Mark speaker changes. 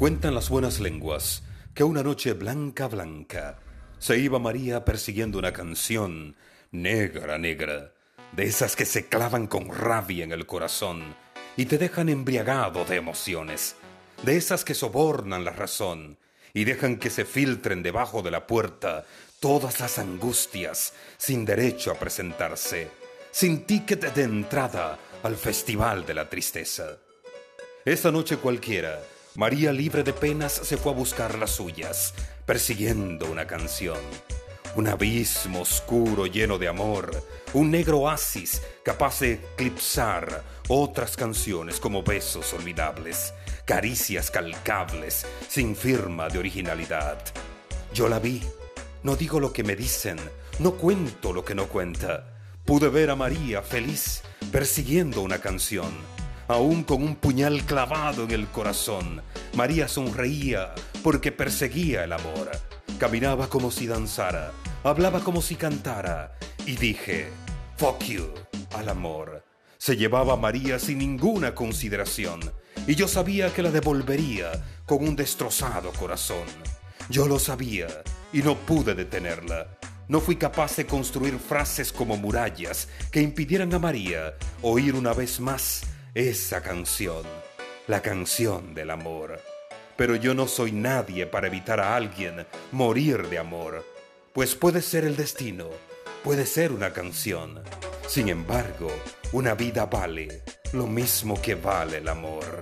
Speaker 1: Cuentan las buenas lenguas que una noche blanca, blanca, se iba María persiguiendo una canción negra, negra, de esas que se clavan con rabia en el corazón y te dejan embriagado de emociones, de esas que sobornan la razón y dejan que se filtren debajo de la puerta todas las angustias sin derecho a presentarse, sin ticket de entrada al festival de la tristeza. Esa noche cualquiera, María libre de penas se fue a buscar las suyas, persiguiendo una canción. Un abismo oscuro lleno de amor, un negro oasis capaz de eclipsar otras canciones como besos olvidables, caricias calcables, sin firma de originalidad. Yo la vi, no digo lo que me dicen, no cuento lo que no cuenta. Pude ver a María feliz persiguiendo una canción aún con un puñal clavado en el corazón. María sonreía porque perseguía el amor. Caminaba como si danzara, hablaba como si cantara. Y dije, fuck you al amor. Se llevaba a María sin ninguna consideración. Y yo sabía que la devolvería con un destrozado corazón. Yo lo sabía y no pude detenerla. No fui capaz de construir frases como murallas que impidieran a María oír una vez más esa canción, la canción del amor. Pero yo no soy nadie para evitar a alguien morir de amor, pues puede ser el destino, puede ser una canción. Sin embargo, una vida vale lo mismo que vale el amor.